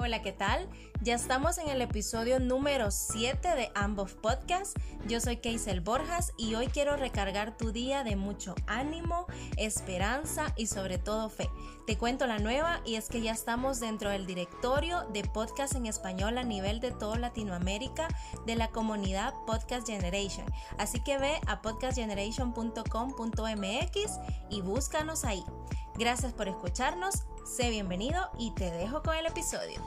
Hola, ¿qué tal? Ya estamos en el episodio número 7 de Ambos Podcast. Yo soy Keisel Borjas y hoy quiero recargar tu día de mucho ánimo, esperanza y sobre todo fe. Te cuento la nueva y es que ya estamos dentro del directorio de podcast en español a nivel de toda Latinoamérica de la comunidad Podcast Generation. Así que ve a podcastgeneration.com.mx y búscanos ahí. Gracias por escucharnos, sé bienvenido y te dejo con el episodio.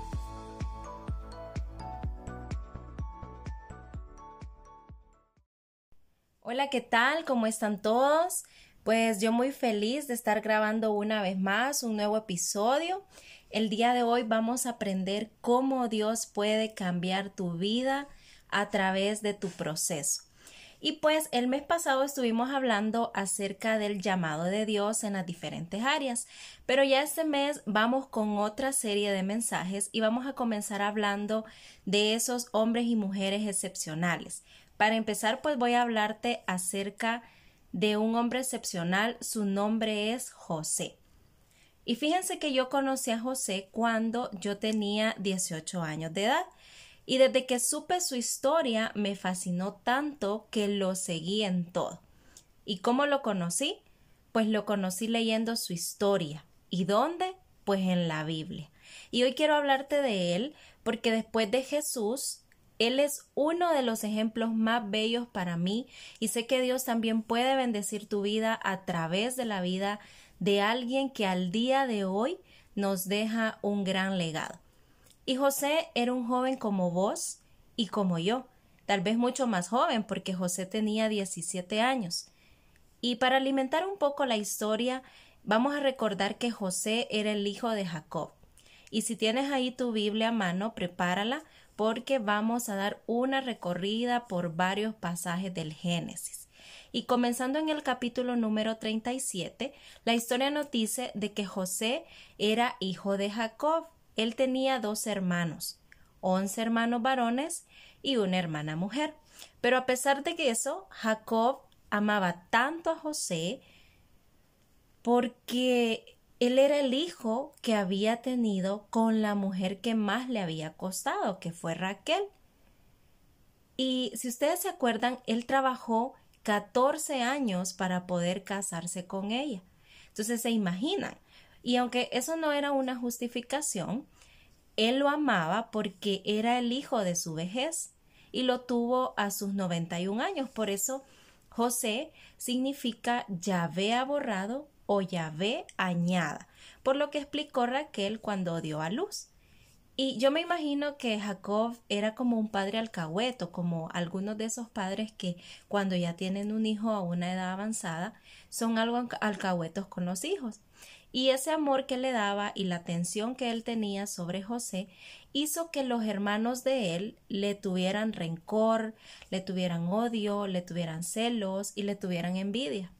Hola, ¿qué tal? ¿Cómo están todos? Pues yo muy feliz de estar grabando una vez más un nuevo episodio. El día de hoy vamos a aprender cómo Dios puede cambiar tu vida a través de tu proceso. Y pues el mes pasado estuvimos hablando acerca del llamado de Dios en las diferentes áreas, pero ya este mes vamos con otra serie de mensajes y vamos a comenzar hablando de esos hombres y mujeres excepcionales. Para empezar, pues voy a hablarte acerca de un hombre excepcional, su nombre es José. Y fíjense que yo conocí a José cuando yo tenía 18 años de edad. Y desde que supe su historia me fascinó tanto que lo seguí en todo. ¿Y cómo lo conocí? Pues lo conocí leyendo su historia. ¿Y dónde? Pues en la Biblia. Y hoy quiero hablarte de él porque después de Jesús, él es uno de los ejemplos más bellos para mí y sé que Dios también puede bendecir tu vida a través de la vida de alguien que al día de hoy nos deja un gran legado. Y José era un joven como vos y como yo, tal vez mucho más joven porque José tenía 17 años. Y para alimentar un poco la historia, vamos a recordar que José era el hijo de Jacob. Y si tienes ahí tu Biblia a mano, prepárala porque vamos a dar una recorrida por varios pasajes del Génesis. Y comenzando en el capítulo número 37, la historia nos dice de que José era hijo de Jacob él tenía dos hermanos, once hermanos varones y una hermana mujer. Pero a pesar de eso, Jacob amaba tanto a José porque él era el hijo que había tenido con la mujer que más le había costado, que fue Raquel. Y si ustedes se acuerdan, él trabajó 14 años para poder casarse con ella. Entonces se imaginan, y aunque eso no era una justificación, él lo amaba porque era el hijo de su vejez y lo tuvo a sus 91 años. Por eso José significa Yahvé aborrado o Yahvé añada, por lo que explicó Raquel cuando dio a luz. Y yo me imagino que Jacob era como un padre alcahueto, como algunos de esos padres que cuando ya tienen un hijo a una edad avanzada son algo alcahuetos con los hijos. Y ese amor que le daba y la atención que él tenía sobre José hizo que los hermanos de él le tuvieran rencor, le tuvieran odio, le tuvieran celos y le tuvieran envidia.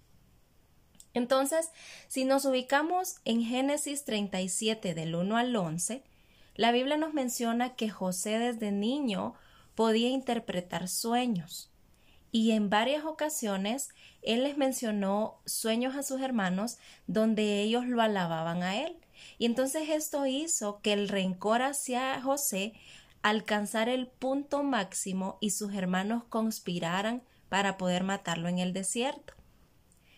Entonces, si nos ubicamos en Génesis 37 del 1 al 11, la Biblia nos menciona que José desde niño podía interpretar sueños y en varias ocasiones él les mencionó sueños a sus hermanos donde ellos lo alababan a él. Y entonces esto hizo que el rencor hacia José alcanzara el punto máximo y sus hermanos conspiraran para poder matarlo en el desierto.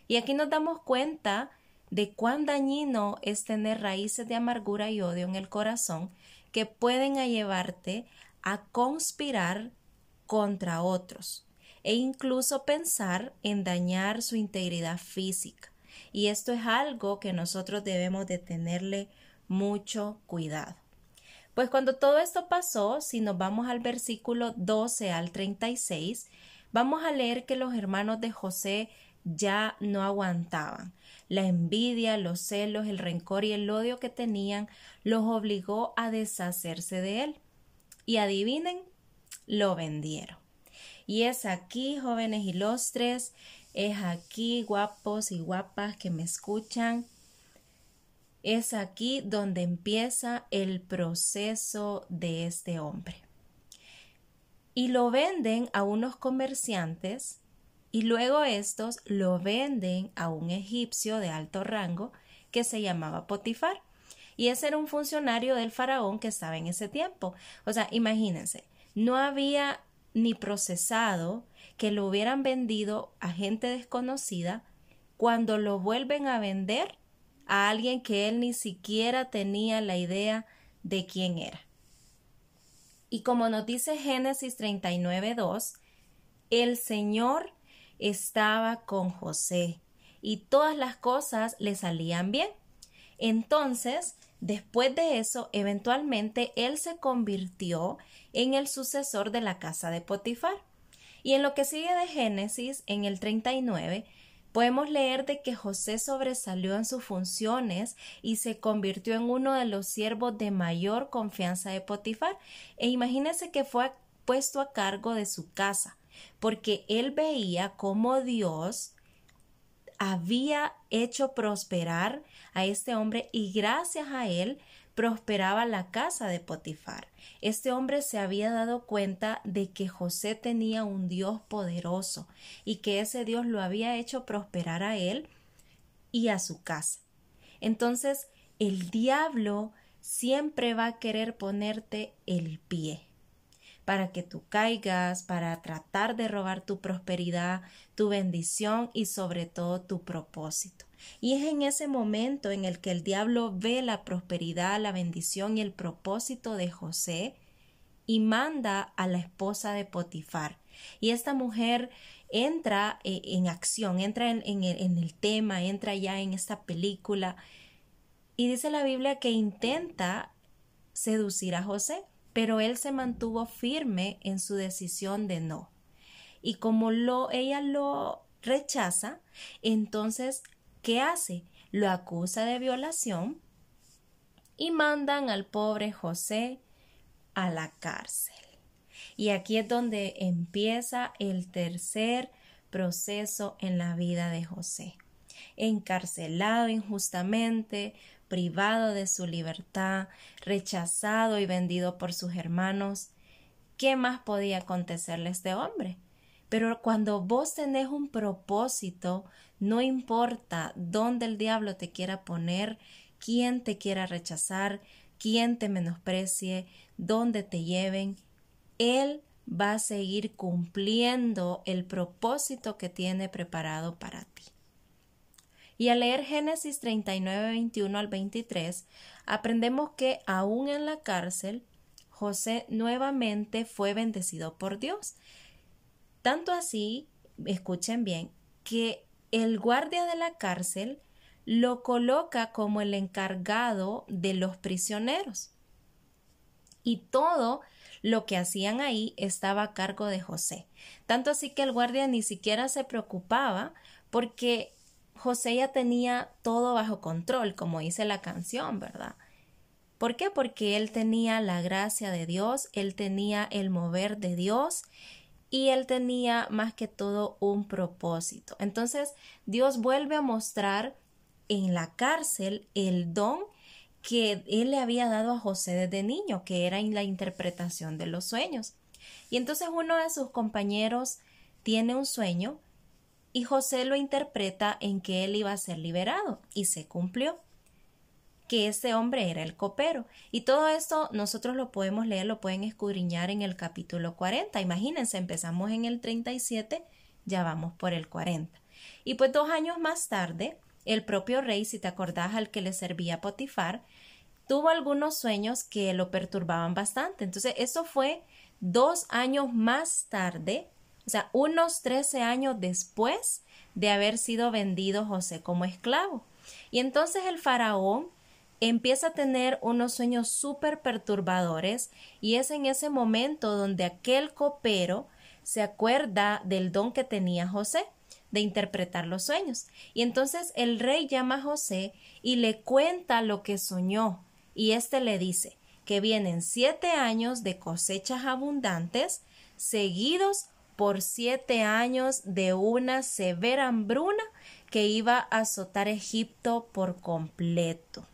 Y aquí nos damos cuenta de cuán dañino es tener raíces de amargura y odio en el corazón que pueden llevarte a conspirar contra otros e incluso pensar en dañar su integridad física. Y esto es algo que nosotros debemos de tenerle mucho cuidado. Pues cuando todo esto pasó, si nos vamos al versículo 12 al 36, vamos a leer que los hermanos de José ya no aguantaban. La envidia, los celos, el rencor y el odio que tenían los obligó a deshacerse de él. Y adivinen, lo vendieron. Y es aquí, jóvenes ilustres, es aquí, guapos y guapas que me escuchan. Es aquí donde empieza el proceso de este hombre. Y lo venden a unos comerciantes y luego estos lo venden a un egipcio de alto rango que se llamaba Potifar. Y ese era un funcionario del faraón que estaba en ese tiempo. O sea, imagínense, no había ni procesado que lo hubieran vendido a gente desconocida cuando lo vuelven a vender a alguien que él ni siquiera tenía la idea de quién era. Y como nos dice Génesis 39.2, el Señor estaba con José y todas las cosas le salían bien. Entonces, después de eso, eventualmente él se convirtió en el sucesor de la casa de Potifar. Y en lo que sigue de Génesis, en el 39, podemos leer de que José sobresalió en sus funciones y se convirtió en uno de los siervos de mayor confianza de Potifar. E imagínese que fue puesto a cargo de su casa, porque él veía cómo Dios había hecho prosperar a este hombre y gracias a él prosperaba la casa de Potifar. Este hombre se había dado cuenta de que José tenía un Dios poderoso y que ese Dios lo había hecho prosperar a él y a su casa. Entonces, el diablo siempre va a querer ponerte el pie para que tú caigas, para tratar de robar tu prosperidad, tu bendición y sobre todo tu propósito. Y es en ese momento en el que el diablo ve la prosperidad, la bendición y el propósito de José y manda a la esposa de Potifar. Y esta mujer entra eh, en acción, entra en, en el tema, entra ya en esta película. Y dice la Biblia que intenta seducir a José pero él se mantuvo firme en su decisión de no. Y como lo, ella lo rechaza, entonces, ¿qué hace? Lo acusa de violación y mandan al pobre José a la cárcel. Y aquí es donde empieza el tercer proceso en la vida de José. Encarcelado injustamente, privado de su libertad, rechazado y vendido por sus hermanos. ¿Qué más podía acontecerle a este hombre? Pero cuando vos tenés un propósito, no importa dónde el diablo te quiera poner, quién te quiera rechazar, quién te menosprecie, dónde te lleven, él va a seguir cumpliendo el propósito que tiene preparado para ti. Y al leer Génesis 39, 21 al 23, aprendemos que aún en la cárcel, José nuevamente fue bendecido por Dios. Tanto así, escuchen bien, que el guardia de la cárcel lo coloca como el encargado de los prisioneros. Y todo lo que hacían ahí estaba a cargo de José. Tanto así que el guardia ni siquiera se preocupaba porque José ya tenía todo bajo control, como dice la canción, ¿verdad? ¿Por qué? Porque él tenía la gracia de Dios, él tenía el mover de Dios y él tenía más que todo un propósito. Entonces Dios vuelve a mostrar en la cárcel el don que él le había dado a José desde niño, que era en la interpretación de los sueños. Y entonces uno de sus compañeros tiene un sueño y José lo interpreta en que él iba a ser liberado y se cumplió que ese hombre era el copero. Y todo esto nosotros lo podemos leer, lo pueden escudriñar en el capítulo 40. Imagínense, empezamos en el 37, ya vamos por el 40. Y pues dos años más tarde, el propio rey, si te acordás al que le servía Potifar, tuvo algunos sueños que lo perturbaban bastante. Entonces, eso fue dos años más tarde o sea, unos 13 años después de haber sido vendido José como esclavo. Y entonces el faraón empieza a tener unos sueños súper perturbadores y es en ese momento donde aquel copero se acuerda del don que tenía José de interpretar los sueños. Y entonces el rey llama a José y le cuenta lo que soñó y éste le dice que vienen siete años de cosechas abundantes seguidos por siete años de una severa hambruna que iba a azotar Egipto por completo.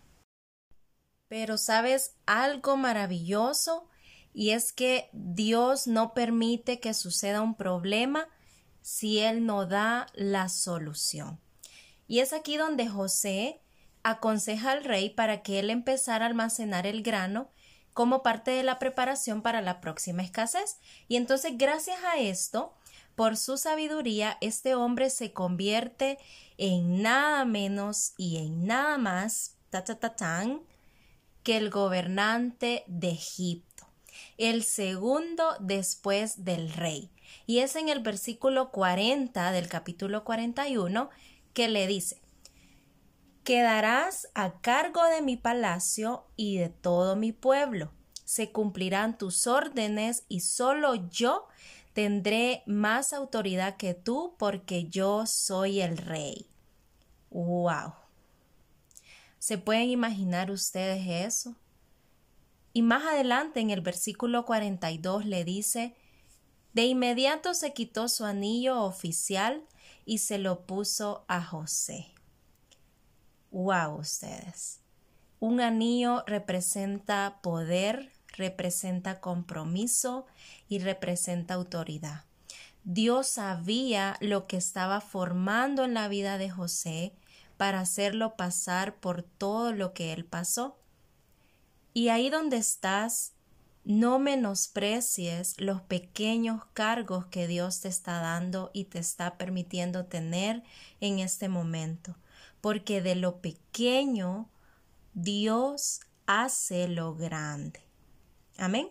Pero sabes algo maravilloso y es que Dios no permite que suceda un problema si Él no da la solución. Y es aquí donde José aconseja al rey para que él empezara a almacenar el grano como parte de la preparación para la próxima escasez. Y entonces, gracias a esto, por su sabiduría, este hombre se convierte en nada menos y en nada más ta, que el gobernante de Egipto, el segundo después del rey. Y es en el versículo 40 del capítulo 41 que le dice, Quedarás a cargo de mi palacio y de todo mi pueblo. Se cumplirán tus órdenes y solo yo tendré más autoridad que tú porque yo soy el rey. ¡Wow! ¿Se pueden imaginar ustedes eso? Y más adelante en el versículo 42 le dice, de inmediato se quitó su anillo oficial y se lo puso a José. ¡Wow! Ustedes. Un anillo representa poder, representa compromiso y representa autoridad. Dios sabía lo que estaba formando en la vida de José para hacerlo pasar por todo lo que él pasó. Y ahí donde estás, no menosprecies los pequeños cargos que Dios te está dando y te está permitiendo tener en este momento porque de lo pequeño Dios hace lo grande. Amén.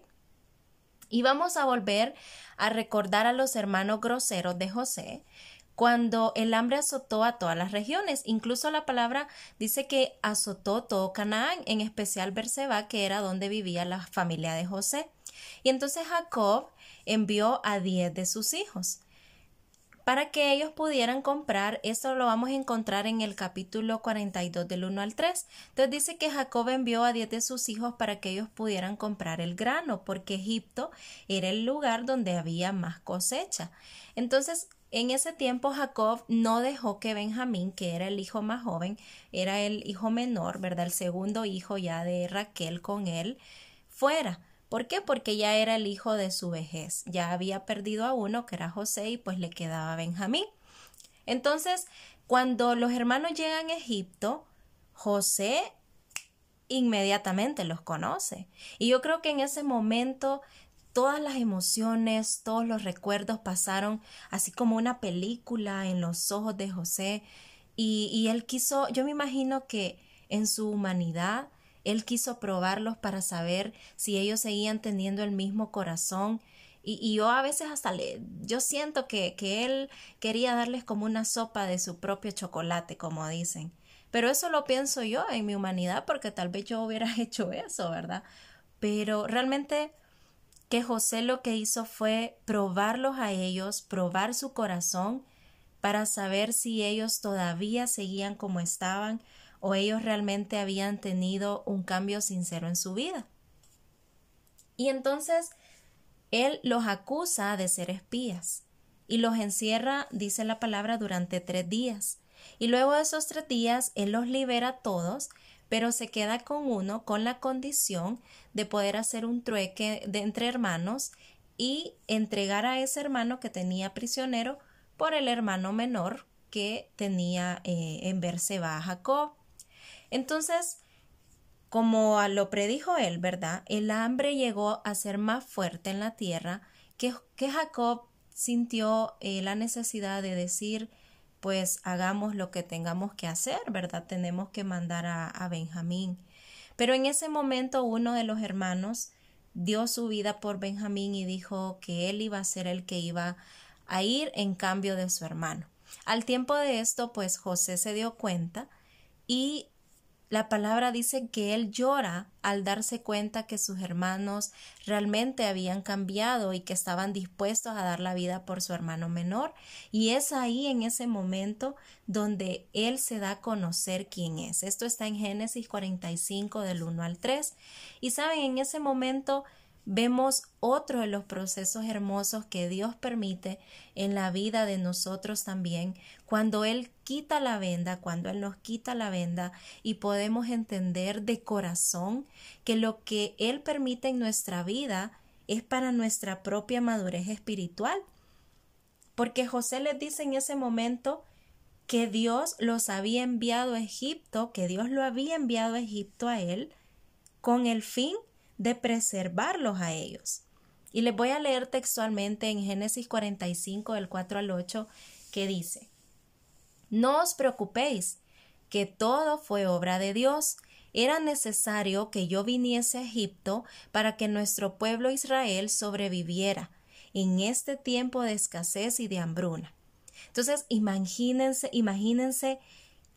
Y vamos a volver a recordar a los hermanos groseros de José cuando el hambre azotó a todas las regiones. Incluso la palabra dice que azotó todo Canaán, en especial Berseba, que era donde vivía la familia de José. Y entonces Jacob envió a diez de sus hijos para que ellos pudieran comprar. Esto lo vamos a encontrar en el capítulo 42 del 1 al 3. Entonces dice que Jacob envió a diez de sus hijos para que ellos pudieran comprar el grano, porque Egipto era el lugar donde había más cosecha. Entonces, en ese tiempo Jacob no dejó que Benjamín, que era el hijo más joven, era el hijo menor, ¿verdad? El segundo hijo ya de Raquel con él, fuera ¿Por qué? Porque ya era el hijo de su vejez. Ya había perdido a uno, que era José, y pues le quedaba Benjamín. Entonces, cuando los hermanos llegan a Egipto, José inmediatamente los conoce. Y yo creo que en ese momento todas las emociones, todos los recuerdos pasaron así como una película en los ojos de José. Y, él quiso, yo me imagino que en su humanidad, él quiso probarlos para saber si ellos seguían teniendo el mismo corazón. Y, yo a veces hasta le, yo siento que, que él quería darles como una sopa de su propio chocolate, como dicen. Pero eso lo pienso yo en mi humanidad porque tal vez yo hubiera hecho eso, ¿verdad? Pero realmente que José lo que hizo fue probarlos a ellos, probar su corazón para saber si ellos todavía seguían como estaban o ellos realmente habían tenido un cambio sincero en su vida. Y entonces él los acusa de ser espías y los encierra, dice la palabra, durante tres días. Y luego de esos tres días él los libera todos, pero se queda con uno con la condición de poder hacer un trueque de entre hermanos y entregar a ese hermano que tenía prisionero por el hermano menor que tenía eh, en Berseba a Jacob. Entonces, como lo predijo él, ¿verdad? El hambre llegó a ser más fuerte en la tierra que, que Jacob sintió eh, la necesidad de decir, pues hagamos lo que tengamos que hacer, ¿verdad? Tenemos que mandar a, a Benjamín. Pero en ese momento uno de los hermanos dio su vida por Benjamín y dijo que él iba a ser el que iba a ir en cambio de su hermano. Al tiempo de esto, pues José se dio cuenta y la palabra dice que él llora al darse cuenta que sus hermanos realmente habían cambiado y que estaban dispuestos a dar la vida por su hermano menor. Y es ahí en ese momento donde él se da a conocer quién es. Esto está en Génesis 45 del 1 al 3. Y saben, en ese momento vemos otro de los procesos hermosos que Dios permite en la vida de nosotros también, cuando Él quita la venda, cuando Él nos quita la venda y podemos entender de corazón que lo que Él permite en nuestra vida es para nuestra propia madurez espiritual. Porque José les dice en ese momento, que Dios los había enviado a Egipto, que Dios lo había enviado a Egipto a él, con el fin de preservarlos a ellos. Y les voy a leer textualmente en Génesis 45, del 4 al 8, que dice, No os preocupéis, que todo fue obra de Dios. Era necesario que yo viniese a Egipto para que nuestro pueblo Israel sobreviviera en este tiempo de escasez y de hambruna. Entonces, imagínense, imagínense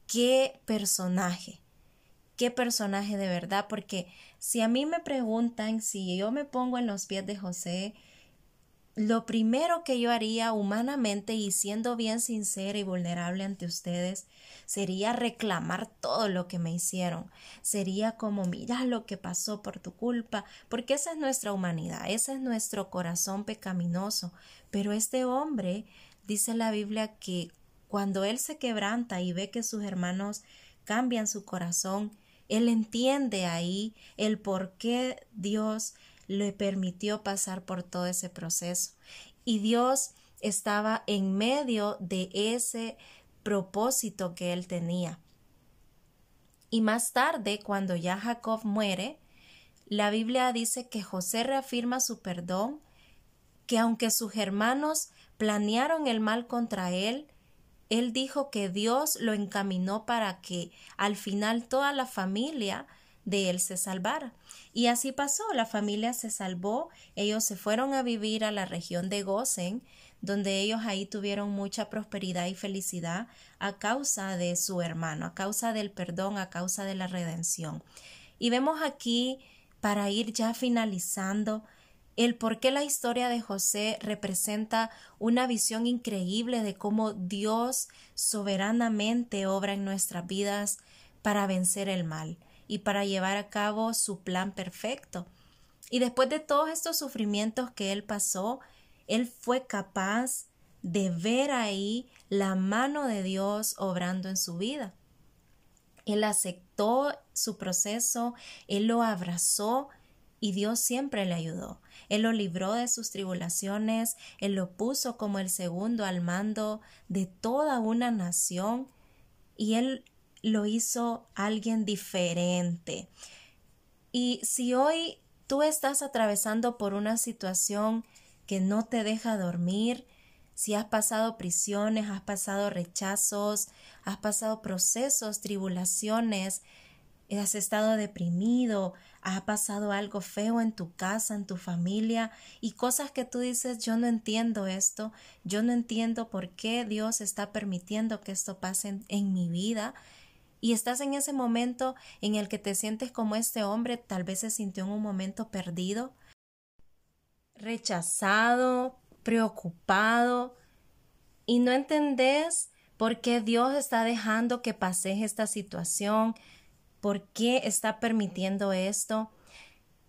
qué personaje, qué personaje de verdad, porque si a mí me preguntan si yo me pongo en los pies de José, lo primero que yo haría humanamente y siendo bien sincera y vulnerable ante ustedes sería reclamar todo lo que me hicieron. Sería como mira lo que pasó por tu culpa, porque esa es nuestra humanidad, ese es nuestro corazón pecaminoso. Pero este hombre dice la Biblia que cuando él se quebranta y ve que sus hermanos cambian su corazón, él entiende ahí el por qué Dios le permitió pasar por todo ese proceso. Y Dios estaba en medio de ese propósito que él tenía. Y más tarde, cuando ya Jacob muere, la Biblia dice que José reafirma su perdón, que aunque sus hermanos planearon el mal contra él, él dijo que Dios lo encaminó para que al final toda la familia de él se salvara. Y así pasó, la familia se salvó, ellos se fueron a vivir a la región de Gosen, donde ellos ahí tuvieron mucha prosperidad y felicidad a causa de su hermano, a causa del perdón, a causa de la redención. Y vemos aquí, para ir ya finalizando, el por qué la historia de José representa una visión increíble de cómo Dios soberanamente obra en nuestras vidas para vencer el mal y para llevar a cabo su plan perfecto. Y después de todos estos sufrimientos que él pasó, él fue capaz de ver ahí la mano de Dios obrando en su vida. Él aceptó su proceso, él lo abrazó y Dios siempre le ayudó. Él lo libró de sus tribulaciones, Él lo puso como el segundo al mando de toda una nación y Él lo hizo alguien diferente. Y si hoy tú estás atravesando por una situación que no te deja dormir, si has pasado prisiones, has pasado rechazos, has pasado procesos, tribulaciones, has estado deprimido, ha pasado algo feo en tu casa, en tu familia y cosas que tú dices yo no entiendo esto, yo no entiendo por qué Dios está permitiendo que esto pase en, mi vida y estás en ese momento en el que te sientes como este hombre tal vez se sintió en un momento perdido, rechazado, preocupado y no entendés por qué Dios está dejando que pases esta situación, por qué está permitiendo esto.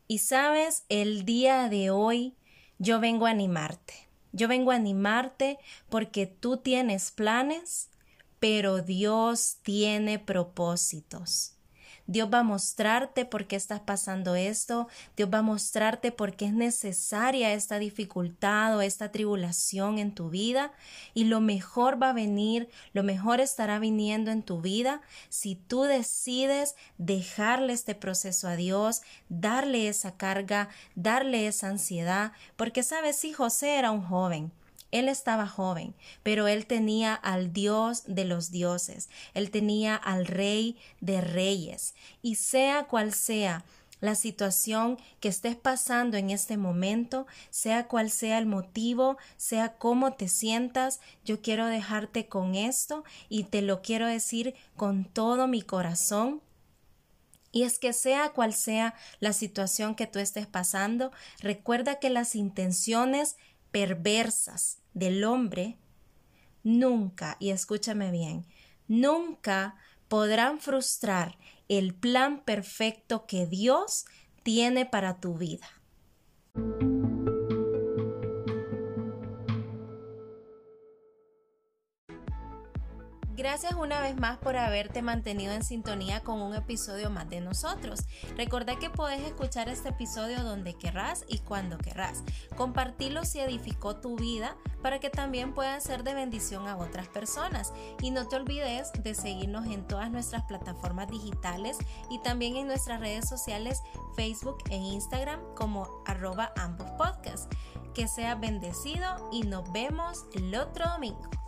Y sabes, el día de hoy yo vengo a animarte. Yo vengo a animarte porque tú tienes planes, pero Dios tiene propósitos. Dios va a mostrarte por qué estás pasando esto, Dios va a mostrarte por qué es necesaria esta dificultad o esta tribulación en tu vida. Y lo mejor va a venir, lo mejor estará viniendo en tu vida si tú decides dejarle este proceso a Dios, darle esa carga, darle esa ansiedad, porque sabes, si José era un joven, él estaba joven, pero él tenía al Dios de los dioses, él tenía al Rey de reyes, y sea cual sea la situación que estés pasando en este momento, sea cual sea el motivo, sea cómo te sientas, yo quiero dejarte con esto y te lo quiero decir con todo mi corazón. Y es que sea cual sea la situación que tú estés pasando, recuerda que las intenciones perversas del hombre nunca, y escúchame bien, nunca podrán frustrar el plan perfecto que Dios tiene para tu vida. Gracias una vez más por haberte mantenido en sintonía con un episodio más de nosotros. Recuerda que puedes escuchar este episodio donde querrás y cuando querrás. Compartirlo si edificó tu vida para que también pueda ser de bendición a otras personas. Y no te olvides de seguirnos en todas nuestras plataformas digitales y también en nuestras redes sociales Facebook e Instagram como arroba ambos podcasts. Que sea bendecido y nos vemos el otro domingo.